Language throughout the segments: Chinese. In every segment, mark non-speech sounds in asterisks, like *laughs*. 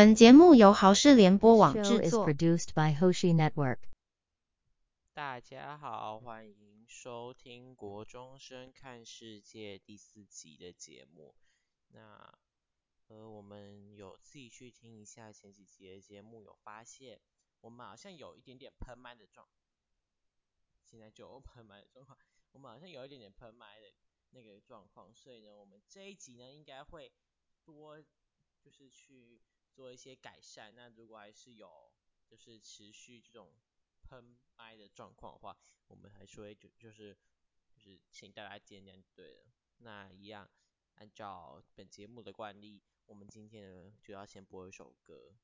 本节目由豪士联播网制作。大家好，欢迎收听《国中生看世界》第四集的节目。那呃，我们有自己去听一下前几集的节目，有发现我们好像有一点点喷麦的状，现在就有喷麦的状况，我们好像有一点点喷麦的那个状况，所以呢，我们这一集呢应该会多就是去。做一些改善。那如果还是有就是持续这种喷麦的状况的话，我们还是会就就是就是请大家见谅就，对了。那一样按照本节目的惯例，我们今天呢就要先播一首歌。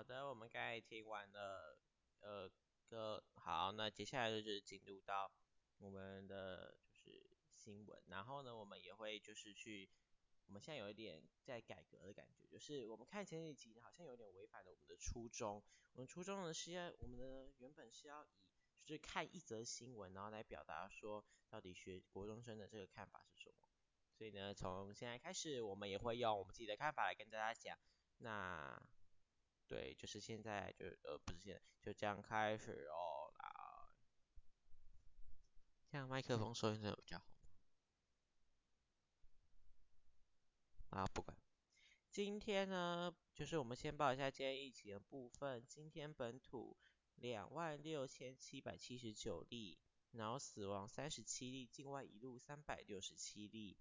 好的，我们刚才听完了呃歌，好，那接下来就是进入到我们的就是新闻，然后呢，我们也会就是去，我们现在有一点在改革的感觉，就是我们看前几集好像有点违反了我们的初衷，我们初衷呢是要我们的原本是要以就是看一则新闻，然后来表达说到底学国中生的这个看法是什么，所以呢，从现在开始，我们也会用我们自己的看法来跟大家讲，那。对，就是现在就呃不是现在，就这样开始哦啦。这样麦克风收音真的比较好？啊，不管。今天呢，就是我们先报一下今天疫情的部分。今天本土两万六千七百七十九例，然后死亡三十七例，境外移入三百六十七例。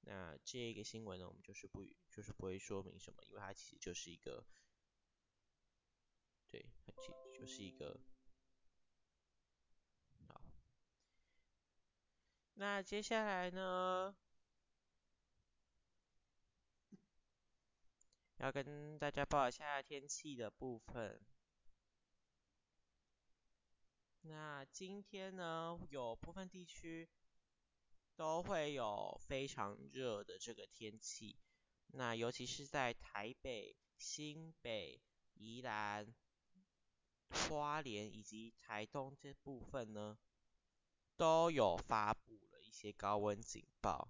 那这个新闻呢，我们就是不就是不会说明什么，因为它其实就是一个，对，它其实就是一个。好，那接下来呢，要跟大家报一下天气的部分。那今天呢，有部分地区。都会有非常热的这个天气，那尤其是在台北、新北、宜兰、花莲以及台东这部分呢，都有发布了一些高温警报。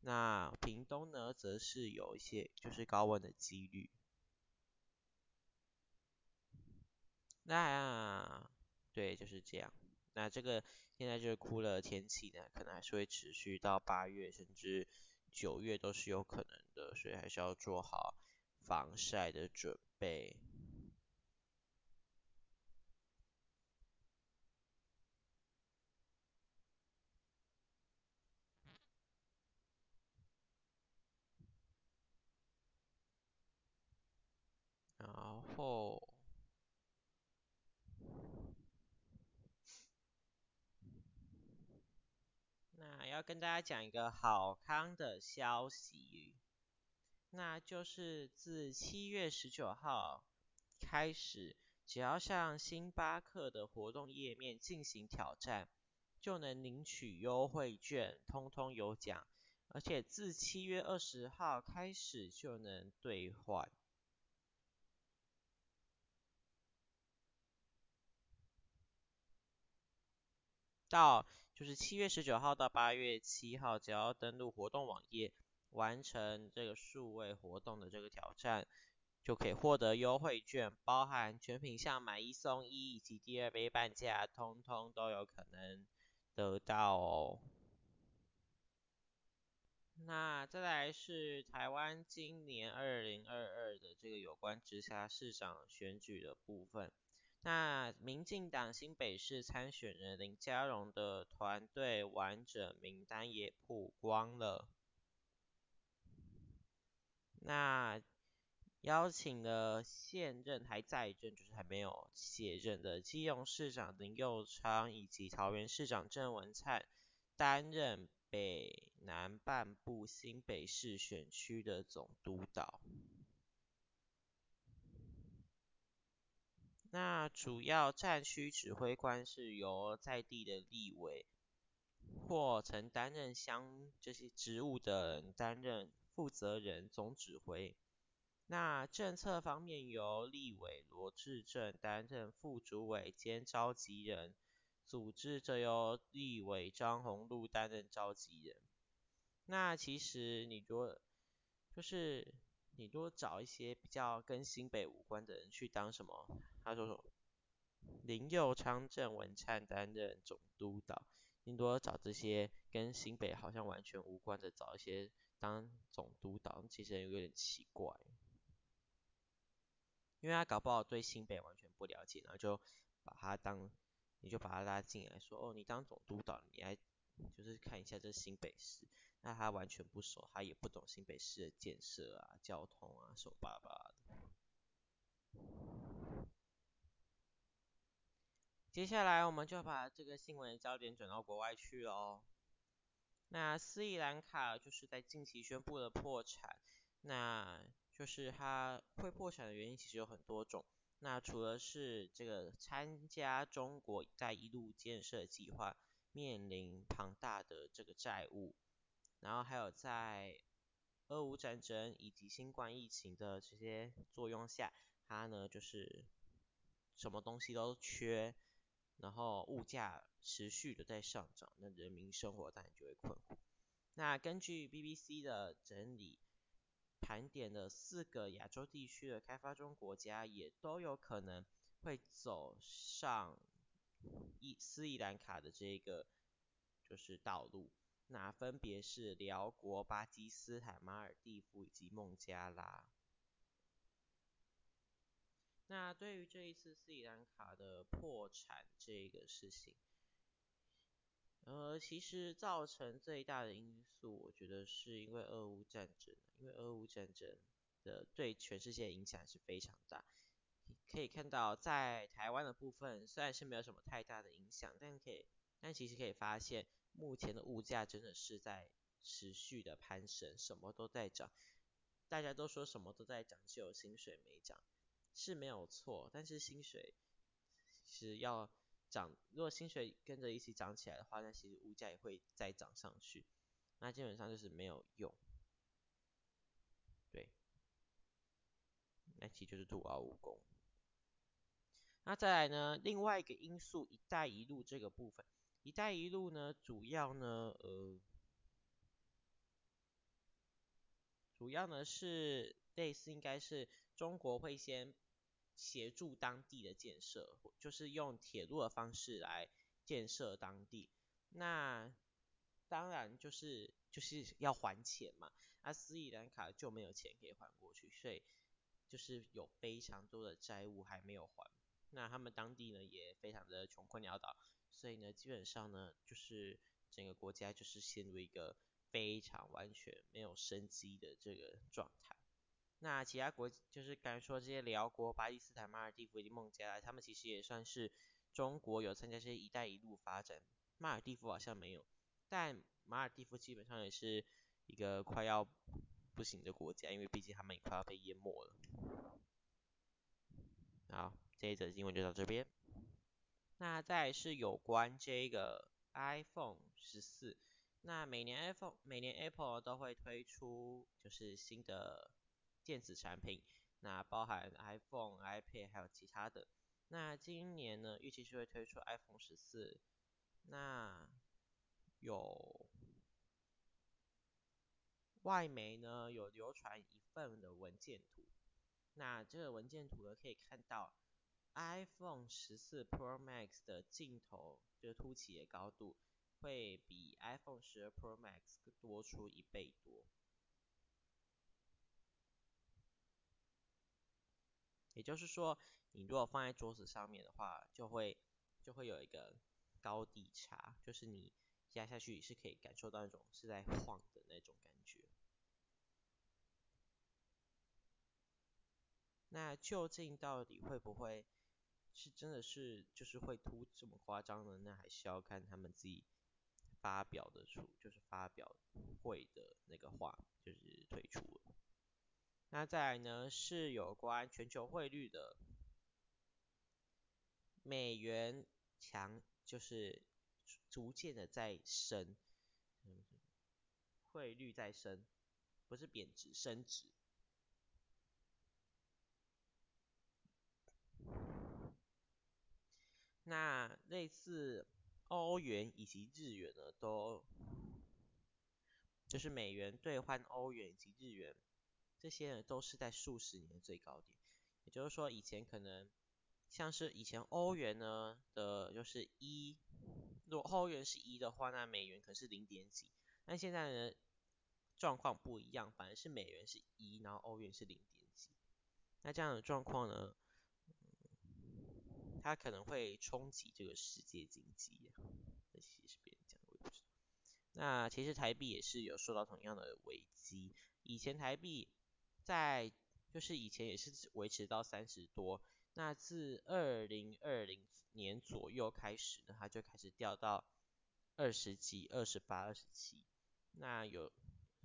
那屏东呢，则是有一些就是高温的几率。那对，就是这样。那这个现在就是酷热天气呢，可能还是会持续到八月甚至九月都是有可能的，所以还是要做好防晒的准备。哦，那。要跟大家讲一个好康的消息，那就是自七月十九号开始，只要上星巴克的活动页面进行挑战，就能领取优惠券，通通有奖，而且自七月二十号开始就能兑换。到就是七月十九号到八月七号，只要登录活动网页，完成这个数位活动的这个挑战，就可以获得优惠券，包含全品项买一送一以及第二杯半价，通通都有可能得到哦。那再来是台湾今年二零二二的这个有关直辖市长选举的部分。那民进党新北市参选人林佳龙的团队完整名单也曝光了。那邀请了现任还在任，就是还没有卸任的基隆市长林佑昌以及桃园市长郑文灿担任北南半部新北市选区的总督导。那主要战区指挥官是由在地的立委或曾担任相这些职务的人担任负责人总指挥。那政策方面由立委罗志正担任副主委兼召集人，组织则由立委张宏禄担任召集人。那其实你多就是。你多找一些比较跟新北无关的人去当什么？他说说林佑昌、郑文灿担任总督导，你多找这些跟新北好像完全无关的，找一些当总督导，其实有点奇怪，因为他搞不好对新北完全不了解，然后就把他当，你就把他拉进来说，哦，你当总督导，你还就是看一下这新北市。那他完全不熟，他也不懂新北市的建设啊、交通啊，手巴巴的。接下来我们就把这个新闻的焦点转到国外去喽。那斯里兰卡就是在近期宣布了破产，那就是它会破产的原因其实有很多种。那除了是这个参加中国“一带一路”建设计划，面临庞大的这个债务。然后还有在俄乌战争以及新冠疫情的这些作用下，它呢就是什么东西都缺，然后物价持续的在上涨，那人民生活当然就会困苦。那根据 BBC 的整理，盘点的四个亚洲地区的开发中国家，也都有可能会走上伊斯里兰卡的这个就是道路。那分别是寮国、巴基斯坦、马尔地夫以及孟加拉。那对于这一次斯里兰卡的破产这个事情，呃，其实造成最大的因素，我觉得是因为俄乌战争，因为俄乌战争的对全世界影响是非常大。可以看到，在台湾的部分虽然是没有什么太大的影响，但可以，但其实可以发现，目前的物价真的是在持续的攀升，什么都在涨。大家都说什么都在涨，只有薪水没涨，是没有错。但是薪水是要涨，如果薪水跟着一起涨起来的话，那其实物价也会再涨上去。那基本上就是没有用。对，那其实就是徒劳无功。那再来呢，另外一个因素，一带一路这个部分，一带一路呢，主要呢，呃，主要呢是类似应该是中国会先协助当地的建设，就是用铁路的方式来建设当地。那当然就是就是要还钱嘛，那斯里兰卡就没有钱可以还过去，所以就是有非常多的债务还没有还。那他们当地呢也非常的穷困潦倒，所以呢基本上呢就是整个国家就是陷入一个非常完全没有生机的这个状态。那其他国就是刚才说这些辽国、巴基斯坦、马尔地夫以及孟加拉，他们其实也算是中国有参加这些“一带一路”发展。马尔地夫好像没有，但马尔地夫基本上也是一个快要不行的国家，因为毕竟他们也快要被淹没了。好。这一则新闻就到这边。那再是有关这个 iPhone 十四。那每年 iPhone 每年 Apple 都会推出就是新的电子产品，那包含 iPhone、iPad 还有其他的。那今年呢，预期是会推出 iPhone 十四。那有外媒呢有流传一份的文件图。那这个文件图呢可以看到。iPhone 十四 Pro Max 的镜头就是凸起的高度会比 iPhone 十二 Pro Max 多出一倍多，也就是说，你如果放在桌子上面的话，就会就会有一个高低差，就是你压下去是可以感受到那种是在晃的那种感觉。那究竟到底会不会？是真的是就是会凸这么夸张呢？那还是要看他们自己发表的出，就是发表会的那个话，就是退出。那再来呢是有关全球汇率的，美元强就是逐渐的在升，汇率在升，不是贬值，升值。那类似欧元以及日元呢，都就是美元兑换欧元以及日元，这些呢都是在数十年最高点。也就是说，以前可能像是以前欧元呢的就是一，如果欧元是一的话，那美元可是零点几。但现在呢状况不一样，反而是美元是一，然后欧元是零点几。那这样的状况呢？它可能会冲击这个世界经济，这其实是别人讲，我也不知道。那其实台币也是有受到同样的危机。以前台币在就是以前也是维持到三十多，那自二零二零年左右开始呢，它就开始掉到二十几、二十八、二十七。那有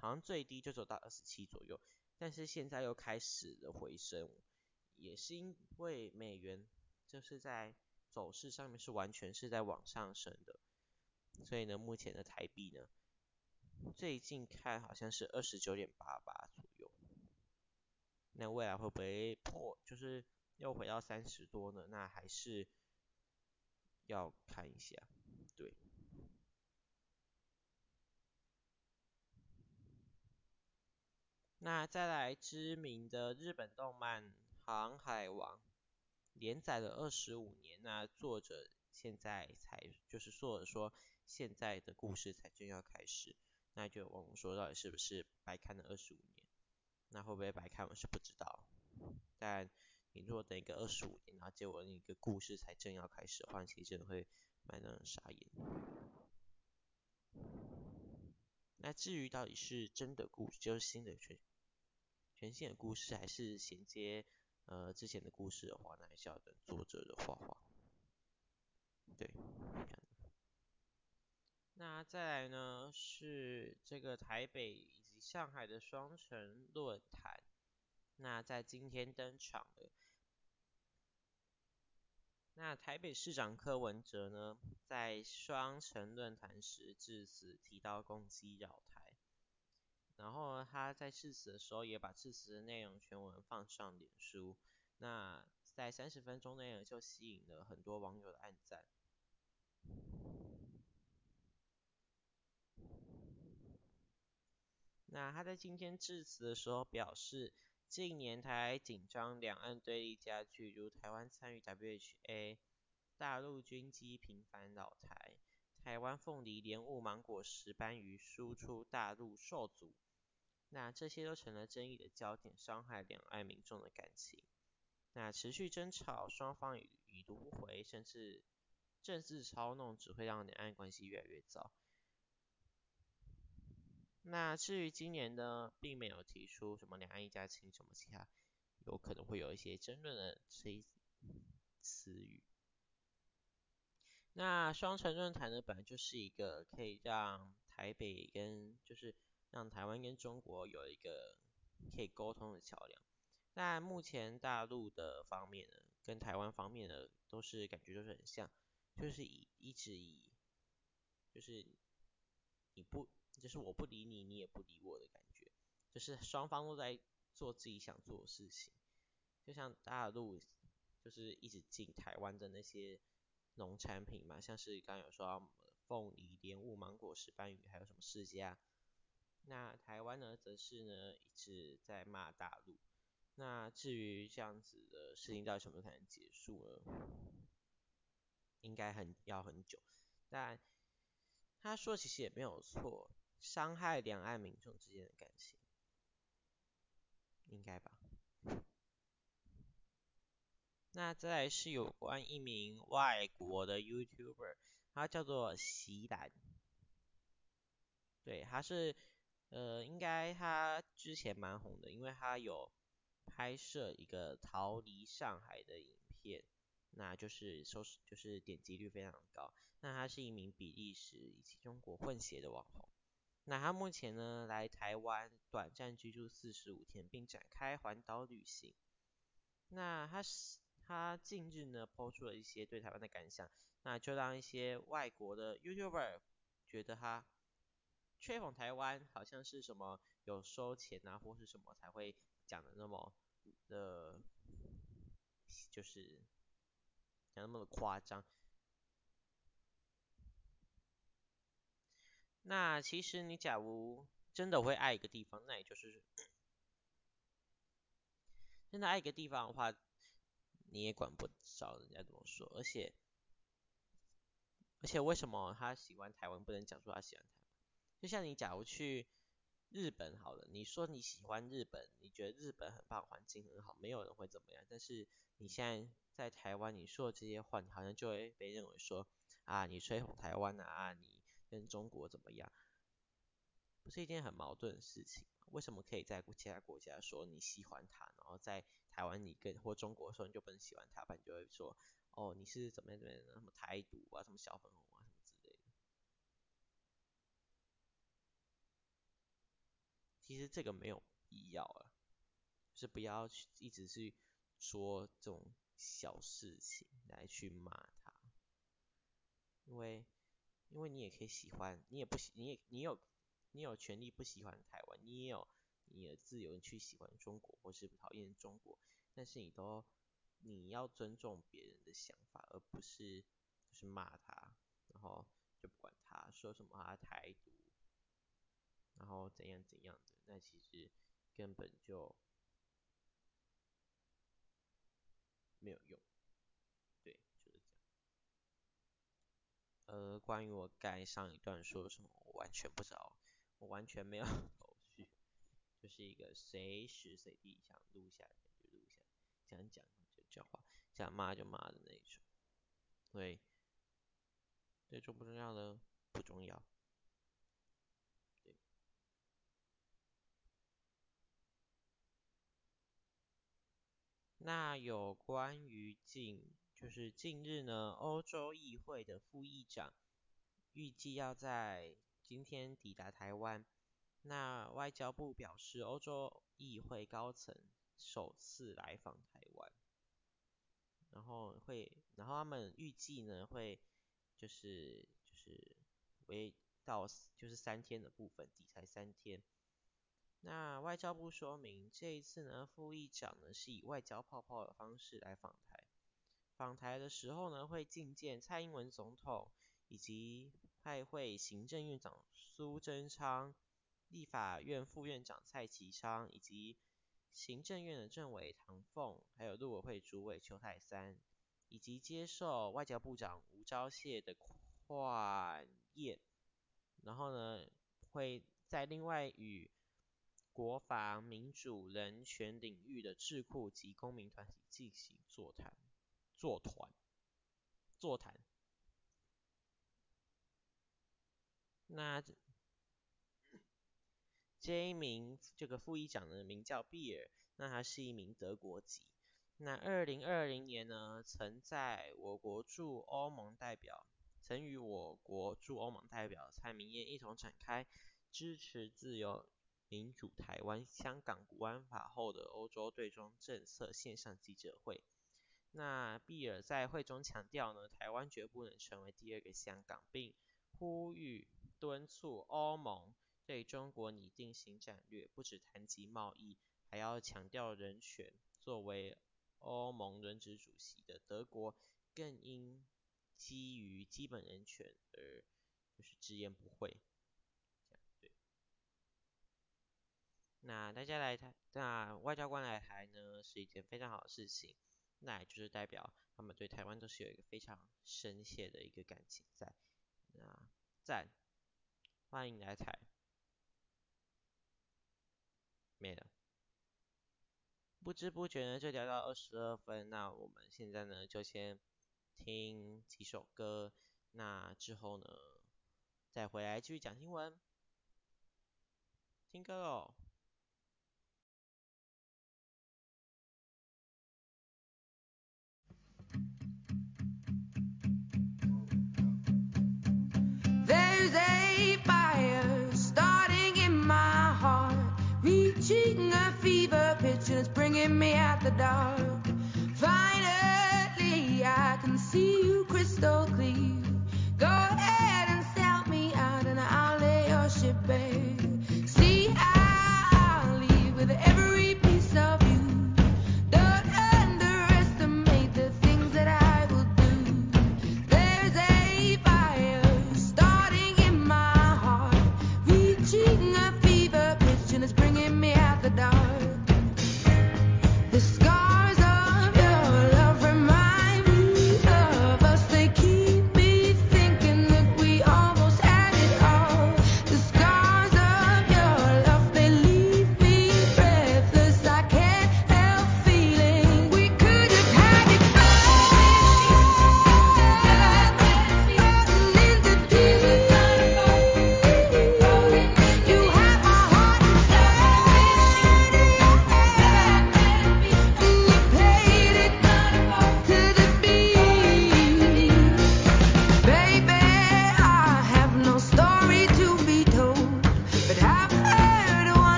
好像最低就走到二十七左右，但是现在又开始了回升，也是因为美元。就是在走势上面是完全是在往上升的，所以呢，目前的台币呢，最近看好像是二十九点八八，那未来会不会破，就是又回到三十多呢？那还是要看一下，对。那再来知名的日本动漫《航海王》。连载了二十五年，那作者现在才就是说说现在的故事才正要开始，那就我们说到底是不是白看了二十五年？那会不会白看我是不知道，但你如果等一个二十五年，然后结果那个故事才正要开始的话，其实真的会蛮让人傻眼。那至于到底是真的故事，就是新的全全新的故事，还是衔接呃之前的故事的话，那还是要等作者的画画。对。那再来呢，是这个台北上海的双城论坛，那在今天登场了。那台北市长柯文哲呢，在双城论坛时致辞提到共机绕台，然后，他在致辞的时候也把致辞的内容全文放上脸书，那在三十分钟内呢，就吸引了很多网友的按赞。那他在今天致辞的时候表示。近年台紧张，两岸对立加剧，如台湾参与 WHA，大陆军机频繁扰台，台湾凤梨、莲雾、芒果、石斑鱼输出大陆受阻，那这些都成了争议的焦点，伤害两岸民众的感情。那持续争吵，双方已已读不回，甚至政治操弄，只会让两岸关系越来越糟。那至于今年呢，并没有提出什么两岸一家亲什么其他，有可能会有一些争论的词词语。那双城论坛呢，本来就是一个可以让台北跟就是让台湾跟中国有一个可以沟通的桥梁。那目前大陆的方面呢，跟台湾方面呢，都是感觉都是很像，就是以一直以就是你不。就是我不理你，你也不理我的感觉，就是双方都在做自己想做的事情。就像大陆就是一直进台湾的那些农产品嘛，像是刚刚有说凤梨、莲雾、芒果、石斑鱼，还有什么世家。那台湾呢，则是呢一直在骂大陆。那至于这样子的事情到底什么时候才能结束呢？应该很要很久。但他说其实也没有错。伤害两岸民众之间的感情，应该吧？那再来是有关一名外国的 YouTuber，他叫做席岚。对，他是呃，应该他之前蛮红的，因为他有拍摄一个逃离上海的影片，那就是收视就是点击率非常高。那他是一名比利时以及中国混血的网红。那他目前呢，来台湾短暂居住四十五天，并展开环岛旅行。那他是他近日呢抛出了一些对台湾的感想，那就让一些外国的 YouTuber 觉得他吹捧台湾好像是什么有收钱啊，或是什么才会讲的那么的，就是讲那么的夸张。那其实你假如真的会爱一个地方，那也就是真的爱一个地方的话，你也管不着人家怎么说。而且而且为什么他喜欢台湾，不能讲说他喜欢台湾？就像你假如去日本好了，你说你喜欢日本，你觉得日本很棒，环境很好，没有人会怎么样。但是你现在在台湾，你说的这些话，你好像就会被认为说啊，你吹捧台湾啊，你。跟中国怎么样？不是一件很矛盾的事情。为什么可以在其他国家说你喜欢他，然后在台湾你跟或中国说你就不能喜欢他，不然你就会说哦，你是怎么样怎么样，什么台独啊，什么小粉红啊，什么之类的。其实这个没有必要啊，就是不要去一直去说这种小事情来去骂他，因为。因为你也可以喜欢，你也不喜，你也你有你有权利不喜欢台湾，你也有你的自由去喜欢中国或是讨厌中国，但是你都你要尊重别人的想法，而不是就是骂他，然后就不管他说什么他台独，然后怎样怎样的，那其实根本就没有用。呃，关于我该上一段说什么，我完全不知道，我完全没有 *laughs* 头绪，就是一个随时随地想录下就录下，想讲就讲话，想骂就骂的那种。对。这重不重要呢？不重要。那有关于进。就是近日呢，欧洲议会的副议长预计要在今天抵达台湾。那外交部表示，欧洲议会高层首次来访台湾，然后会，然后他们预计呢会就是就是为到就是三天的部分，抵台三天。那外交部说明，这一次呢，副议长呢是以外交泡泡的方式来访台。访台的时候呢，会觐见蔡英文总统，以及派会行政院长苏贞昌、立法院副院长蔡其昌，以及行政院的政委唐凤，还有陆委会主委邱太三，以及接受外交部长吴钊燮的宽宴。然后呢，会在另外与国防、民主、人权领域的智库及公民团体进行座谈、座谈、座谈。那这这一名这个副议长呢，名叫比尔，那他是一名德国籍。那二零二零年呢，曾在我国驻欧盟代表，曾与我国驻欧盟代表蔡明燕一同展开支持自由。民主台湾香港国安法后的欧洲对中政策线上记者会，那比尔在会中强调呢，台湾绝不能成为第二个香港，并呼吁敦促欧盟对中国拟定新战略，不只谈及贸易，还要强调人权。作为欧盟轮值主席的德国，更应基于基本人权而就是直言不讳。那大家来台，那外交官来台呢，是一件非常好的事情。那也就是代表他们对台湾都是有一个非常深切的一个感情在。那赞，欢迎来台。没了。不知不觉呢就聊到二十二分，那我们现在呢就先听几首歌，那之后呢再回来继续讲新闻。听歌哦。the dark.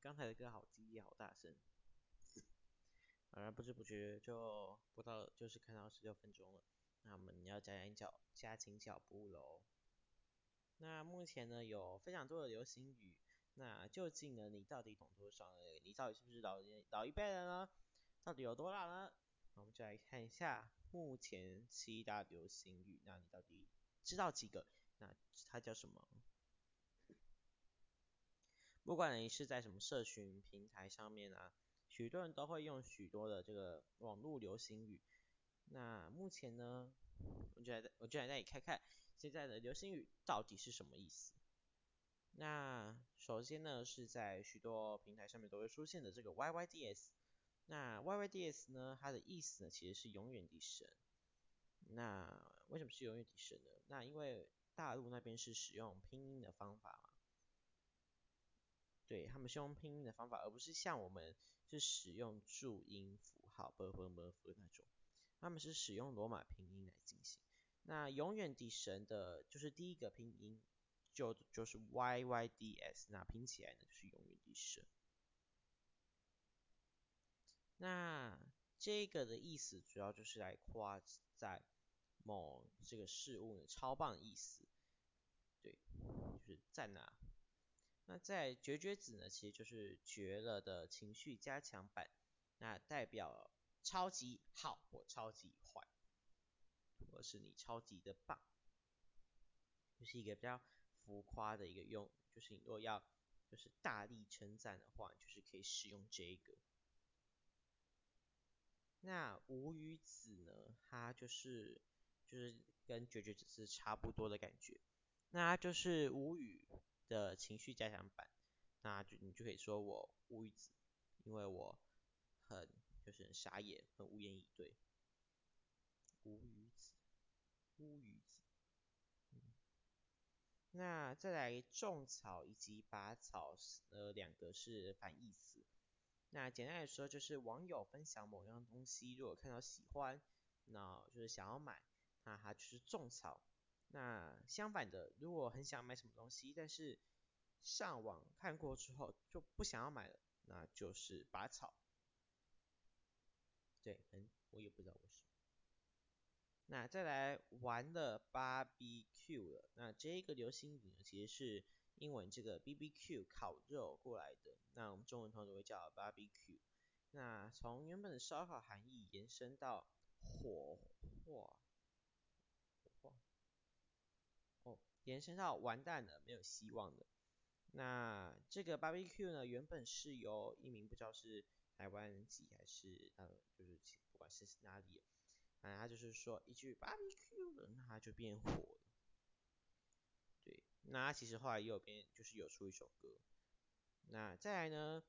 刚才的歌好激烈，好大声。而、不知不觉就不到，就是看到十六分钟了。那我们要加紧脚，加紧脚步喽。那目前呢，有非常多的流行语。那究竟呢，你到底懂多少呢？你到底是不是老老一辈的呢？到底有多老呢？我们就来看一下目前七大流行语。那你到底知道几个？那它叫什么？不管你是在什么社群平台上面啊，许多人都会用许多的这个网络流行语。那目前呢，我就来我就来带你看看现在的流行语到底是什么意思。那首先呢，是在许多平台上面都会出现的这个 YYDS。那 YYDS 呢，它的意思呢，其实是永远的神。那为什么是永远的神呢？那因为大陆那边是使用拼音的方法嘛，对，他们是用拼音的方法，而不是像我们是使用注音符号，不是不不那种，他们是使用罗马拼音来进行，那永远的神的就是第一个拼音，就就是 yyds 那拼起来呢，就是永远的神。那这个的意思主要就是来夸赞某这个事物的超棒意思，对，就是在哪。那在绝绝子呢，其实就是绝了的情绪加强版，那代表超级好或超级坏，或是你超级的棒，就是一个比较。浮夸的一个用，就是你如果要就是大力称赞的话，就是可以使用这个。那无语子呢，它就是就是跟绝绝子是差不多的感觉，那就是无语的情绪加强版，那就你就可以说我无语子，因为我很就是很傻眼，很无言以对。无语子，无语子。那再来种草以及拔草，呃，两个是反义词。那简单来说，就是网友分享某样东西，如果看到喜欢，那就是想要买，那它就是种草。那相反的，如果很想买什么东西，但是上网看过之后就不想要买了，那就是拔草。对，嗯，我也不知道为什么。那再来玩的 barbecue 了，那这个流行语呢，其实是英文这个 BBQ 烤肉过来的，那我们中文通常会叫 barbecue。那从原本的烧烤含义延伸到火化，火化，哦，延伸到完蛋了，没有希望了。那这个 barbecue 呢，原本是由一名不知道是台湾籍还是呃，就是不管是哪里。反正他就是说一句 barbecue，那他就变火了。对，那他其实后来也有变，就是有出一首歌。那再来呢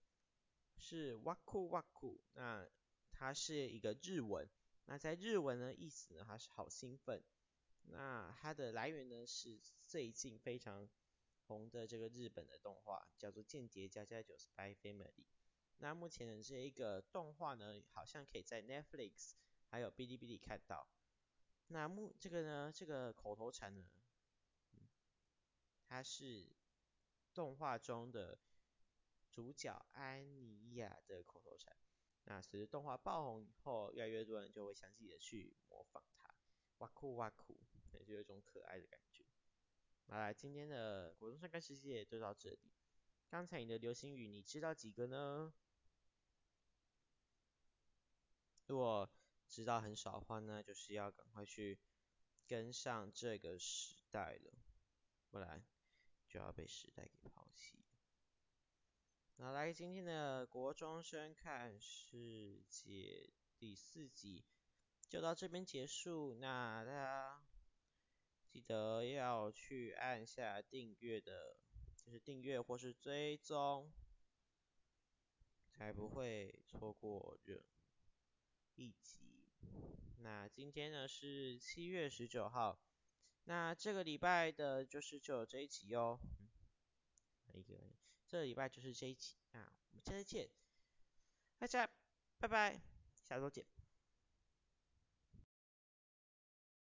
是 waku waku，那它是一个日文。那在日文的意思呢，它是好兴奋。那它的来源呢是最近非常红的这个日本的动画，叫做《间谍家家酒 Spy Family》。那目前的这一个动画呢，好像可以在 Netflix。还有哔哩哔哩看到，那目这个呢，这个口头禅呢，它是动画中的主角安妮亚的口头禅。那随着动画爆红以后，越来越多人就会详细的去模仿它，哇酷哇酷，有一种可爱的感觉。好啦，今天的国中生看世界就到这里。刚才你的流星雨你知道几个呢？如果知道很少的话呢，就是要赶快去跟上这个时代了，不然就要被时代给抛弃。那来今天的国中生看世界第四集就到这边结束。那大家记得要去按下订阅的，就是订阅或是追踪，才不会错过任一集。那今天呢是七月十九号，那这个礼拜的就是就有这一集哦。一个，这个礼拜就是这一集，啊我们下次见，大家拜拜，下周见。